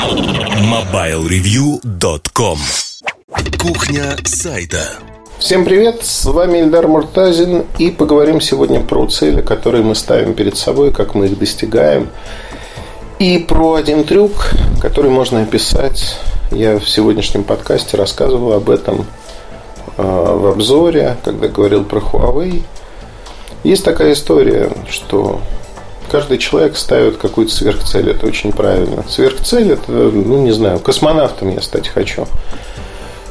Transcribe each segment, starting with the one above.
MobileReview.com Кухня сайта Всем привет, с вами Ильдар Муртазин и поговорим сегодня про цели, которые мы ставим перед собой, как мы их достигаем и про один трюк, который можно описать. Я в сегодняшнем подкасте рассказывал об этом э, в обзоре, когда говорил про Huawei. Есть такая история, что каждый человек ставит какую-то сверхцель. Это очень правильно. Сверхцель это, ну не знаю, космонавтом я стать хочу.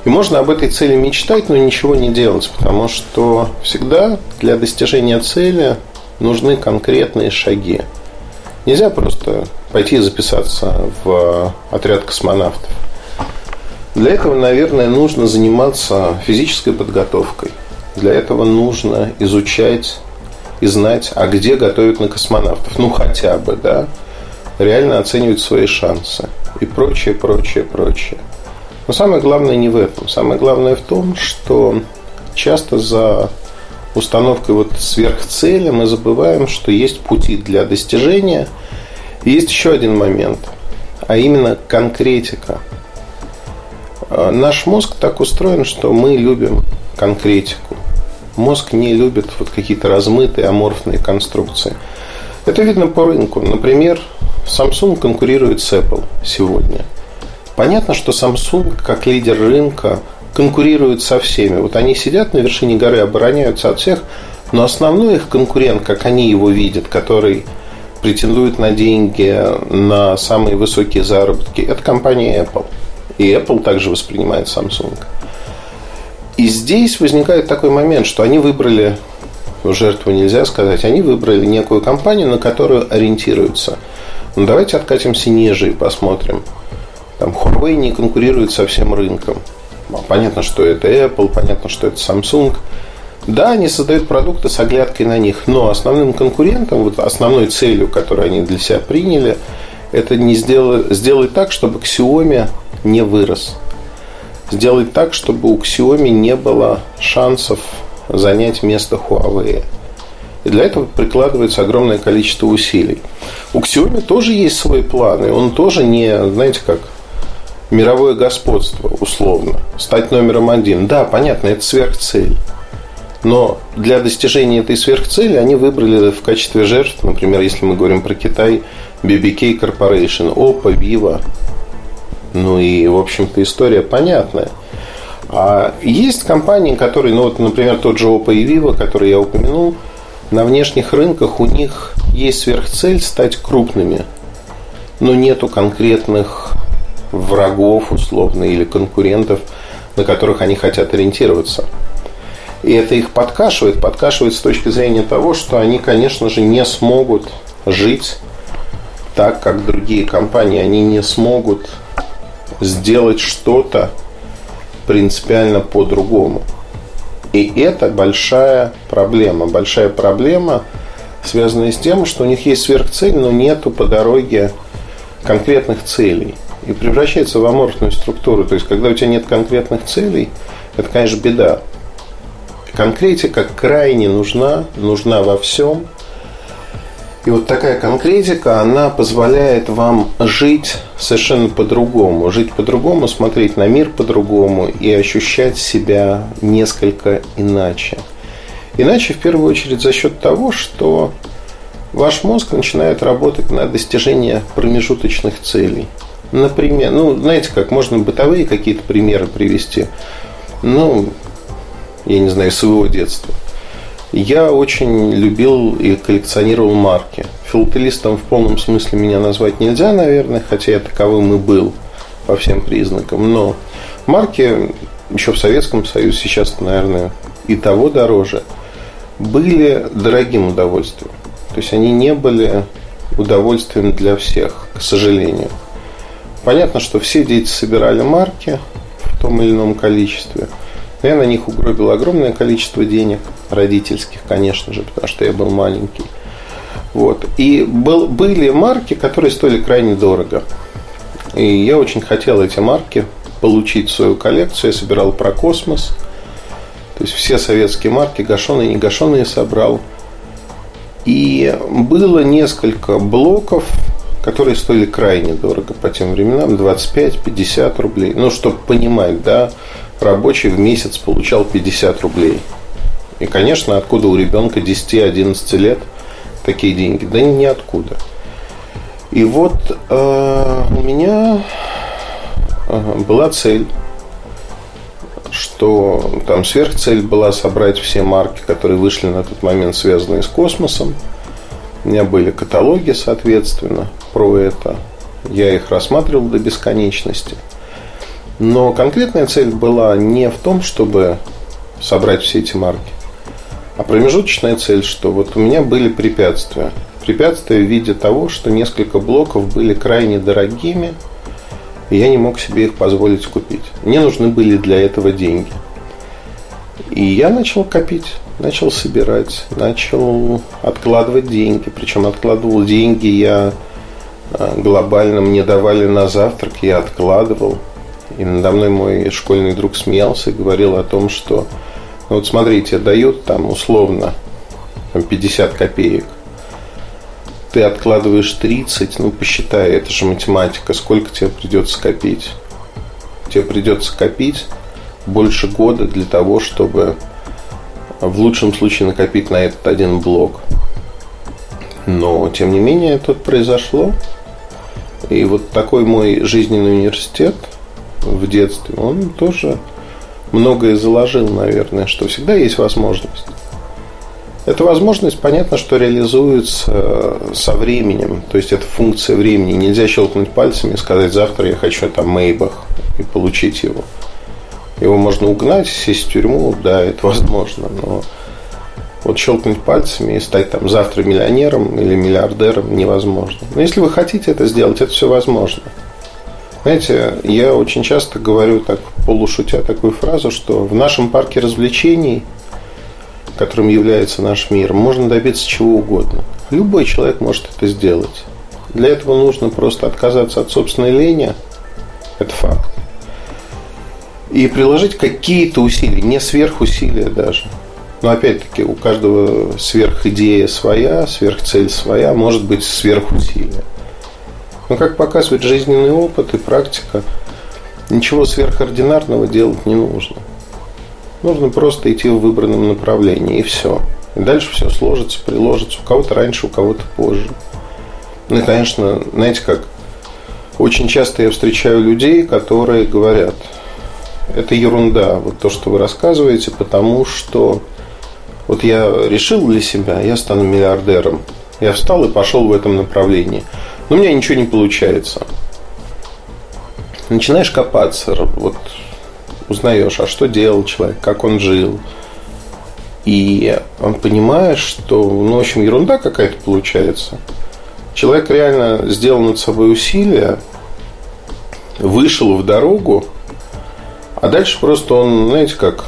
И можно об этой цели мечтать, но ничего не делать, потому что всегда для достижения цели нужны конкретные шаги. Нельзя просто пойти записаться в отряд космонавтов. Для этого, наверное, нужно заниматься физической подготовкой. Для этого нужно изучать и знать, а где готовят на космонавтов. Ну, хотя бы, да. Реально оценивать свои шансы. И прочее, прочее, прочее. Но самое главное не в этом. Самое главное в том, что часто за установкой вот сверхцели мы забываем, что есть пути для достижения. И есть еще один момент, а именно конкретика. А, наш мозг так устроен, что мы любим конкретику. Мозг не любит вот какие-то размытые, аморфные конструкции. Это видно по рынку. Например, Samsung конкурирует с Apple сегодня. Понятно, что Samsung, как лидер рынка, конкурирует со всеми. Вот они сидят на вершине горы, обороняются от всех, но основной их конкурент, как они его видят, который претендует на деньги, на самые высокие заработки, это компания Apple. И Apple также воспринимает Samsung. И здесь возникает такой момент, что они выбрали, жертву нельзя сказать, они выбрали некую компанию, на которую ориентируются. Но ну, давайте откатимся ниже и посмотрим. Там Huawei не конкурирует со всем рынком. Понятно, что это Apple, понятно, что это Samsung. Да, они создают продукты с оглядкой на них, но основным конкурентом, вот основной целью, которую они для себя приняли, это не сделать, сделать так, чтобы Xiaomi не вырос сделать так, чтобы у Xiaomi не было шансов занять место Huawei. И для этого прикладывается огромное количество усилий. У Xiaomi тоже есть свои планы. Он тоже не, знаете как, мировое господство, условно. Стать номером один. Да, понятно, это сверхцель. Но для достижения этой сверхцели они выбрали в качестве жертв, например, если мы говорим про Китай, BBK Corporation, Oppo, Vivo, ну и, в общем-то, история понятная. А есть компании, которые, ну вот, например, тот же Oppo и Vivo, который я упомянул, на внешних рынках у них есть сверхцель стать крупными, но нету конкретных врагов, условно, или конкурентов, на которых они хотят ориентироваться. И это их подкашивает, подкашивает с точки зрения того, что они, конечно же, не смогут жить так, как другие компании. Они не смогут сделать что-то принципиально по-другому. И это большая проблема. Большая проблема, связанная с тем, что у них есть сверхцель, но нету по дороге конкретных целей. И превращается в аморфную структуру. То есть, когда у тебя нет конкретных целей, это, конечно, беда. Конкретика крайне нужна, нужна во всем – и вот такая конкретика, она позволяет вам жить совершенно по-другому. Жить по-другому, смотреть на мир по-другому и ощущать себя несколько иначе. Иначе, в первую очередь, за счет того, что ваш мозг начинает работать на достижение промежуточных целей. Например, ну, знаете как, можно бытовые какие-то примеры привести. Ну, я не знаю, своего детства – я очень любил и коллекционировал марки. Филателистом в полном смысле меня назвать нельзя, наверное, хотя я таковым и был по всем признакам. Но марки еще в Советском Союзе, сейчас, наверное, и того дороже, были дорогим удовольствием. То есть они не были удовольствием для всех, к сожалению. Понятно, что все дети собирали марки в том или ином количестве – я на них угробил огромное количество денег, родительских, конечно же, потому что я был маленький. Вот. И был, были марки, которые стоили крайне дорого. И я очень хотел эти марки получить в свою коллекцию. Я собирал про космос. То есть все советские марки, гашеные и негашенные собрал. И было несколько блоков которые стоили крайне дорого по тем временам, 25-50 рублей. Ну, чтобы понимать, да, рабочий в месяц получал 50 рублей. И, конечно, откуда у ребенка 10-11 лет такие деньги? Да ниоткуда. И вот э, у меня э, была цель, что там сверхцель была собрать все марки, которые вышли на тот момент, связанные с космосом. У меня были каталоги, соответственно, про это. Я их рассматривал до бесконечности. Но конкретная цель была не в том, чтобы собрать все эти марки, а промежуточная цель, что вот у меня были препятствия. Препятствия в виде того, что несколько блоков были крайне дорогими, и я не мог себе их позволить купить. Мне нужны были для этого деньги. И я начал копить, начал собирать, начал откладывать деньги. Причем откладывал деньги я а, глобально, мне давали на завтрак, я откладывал. И надо мной мой школьный друг смеялся и говорил о том, что ну вот смотрите, дают там условно там 50 копеек ты откладываешь 30, ну посчитай, это же математика, сколько тебе придется копить? Тебе придется копить больше года для того, чтобы в лучшем случае накопить на этот один блок. Но, тем не менее, это произошло. И вот такой мой жизненный университет в детстве, он тоже многое заложил, наверное, что всегда есть возможность. Эта возможность, понятно, что реализуется э, со временем. То есть это функция времени. Нельзя щелкнуть пальцами и сказать, завтра я хочу там Мейбах и получить его. Его можно угнать, сесть в тюрьму, да, это возможно, но вот щелкнуть пальцами и стать там завтра миллионером или миллиардером невозможно. Но если вы хотите это сделать, это все возможно. Знаете, я очень часто говорю так полушутя такую фразу, что в нашем парке развлечений – которым является наш мир, можно добиться чего угодно. Любой человек может это сделать. Для этого нужно просто отказаться от собственной лени. Это факт. И приложить какие-то усилия, не сверхусилия даже. Но опять-таки у каждого сверхидея своя, сверхцель своя, может быть сверхусилие. Но как показывает жизненный опыт и практика, ничего сверхординарного делать не нужно. Нужно просто идти в выбранном направлении, и все. И дальше все сложится, приложится. У кого-то раньше, у кого-то позже. Ну и, конечно, знаете как, очень часто я встречаю людей, которые говорят, это ерунда, вот то, что вы рассказываете, потому что вот я решил для себя, я стану миллиардером. Я встал и пошел в этом направлении. У меня ничего не получается. Начинаешь копаться. Вот узнаешь, а что делал человек, как он жил. И он понимает, что, ну, в общем, ерунда какая-то получается. Человек реально сделал над собой усилия, вышел в дорогу, а дальше просто он, знаете как,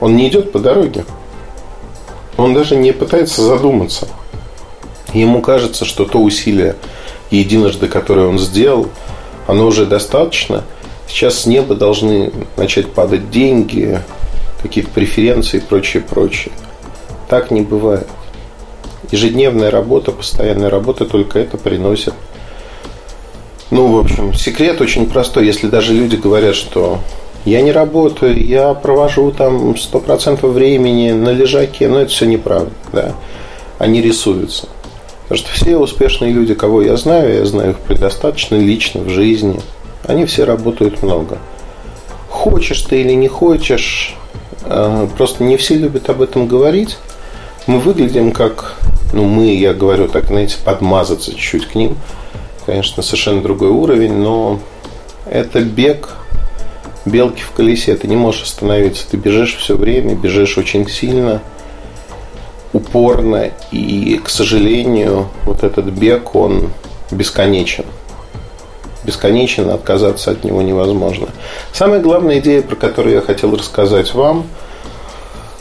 он не идет по дороге. Он даже не пытается задуматься. Ему кажется, что то усилие единожды, которое он сделал, оно уже достаточно – Сейчас с неба должны начать падать деньги, какие-то преференции и прочее, прочее. Так не бывает. Ежедневная работа, постоянная работа только это приносит. Ну, в общем, секрет очень простой. Если даже люди говорят, что я не работаю, я провожу там 100% времени на лежаке, но это все неправда. Да? Они рисуются. Потому что все успешные люди, кого я знаю, я знаю их предостаточно лично в жизни – они все работают много. Хочешь ты или не хочешь, э, просто не все любят об этом говорить. Мы выглядим как, ну мы, я говорю так, знаете, подмазаться чуть-чуть к ним. Конечно, совершенно другой уровень, но это бег белки в колесе. Ты не можешь остановиться. Ты бежишь все время, бежишь очень сильно, упорно. И, к сожалению, вот этот бег, он бесконечен бесконечен, отказаться от него невозможно. Самая главная идея, про которую я хотел рассказать вам,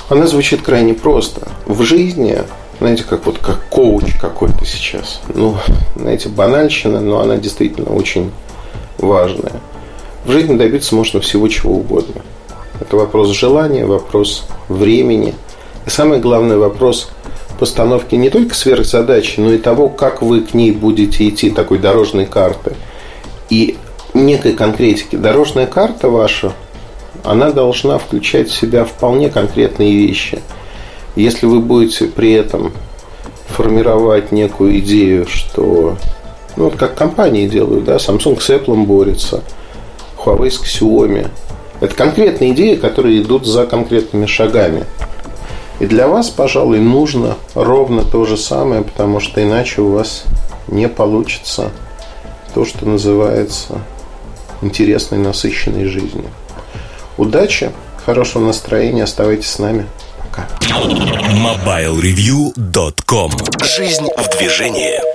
она звучит крайне просто. В жизни, знаете, как вот как коуч какой-то сейчас. Ну, знаете, банальщина, но она действительно очень важная. В жизни добиться можно всего чего угодно. Это вопрос желания, вопрос времени. Самый главный вопрос постановки не только сверхзадачи, но и того, как вы к ней будете идти, такой дорожной карты. И некой конкретики. Дорожная карта ваша, она должна включать в себя вполне конкретные вещи. Если вы будете при этом формировать некую идею, что ну, вот как компании делают, да, Samsung с Apple борется, Huawei с Xiaomi. Это конкретные идеи, которые идут за конкретными шагами. И для вас, пожалуй, нужно ровно то же самое, потому что иначе у вас не получится то, что называется интересной, насыщенной жизнью. Удачи, хорошего настроения, оставайтесь с нами. Пока. MobileReview.com Жизнь в движении.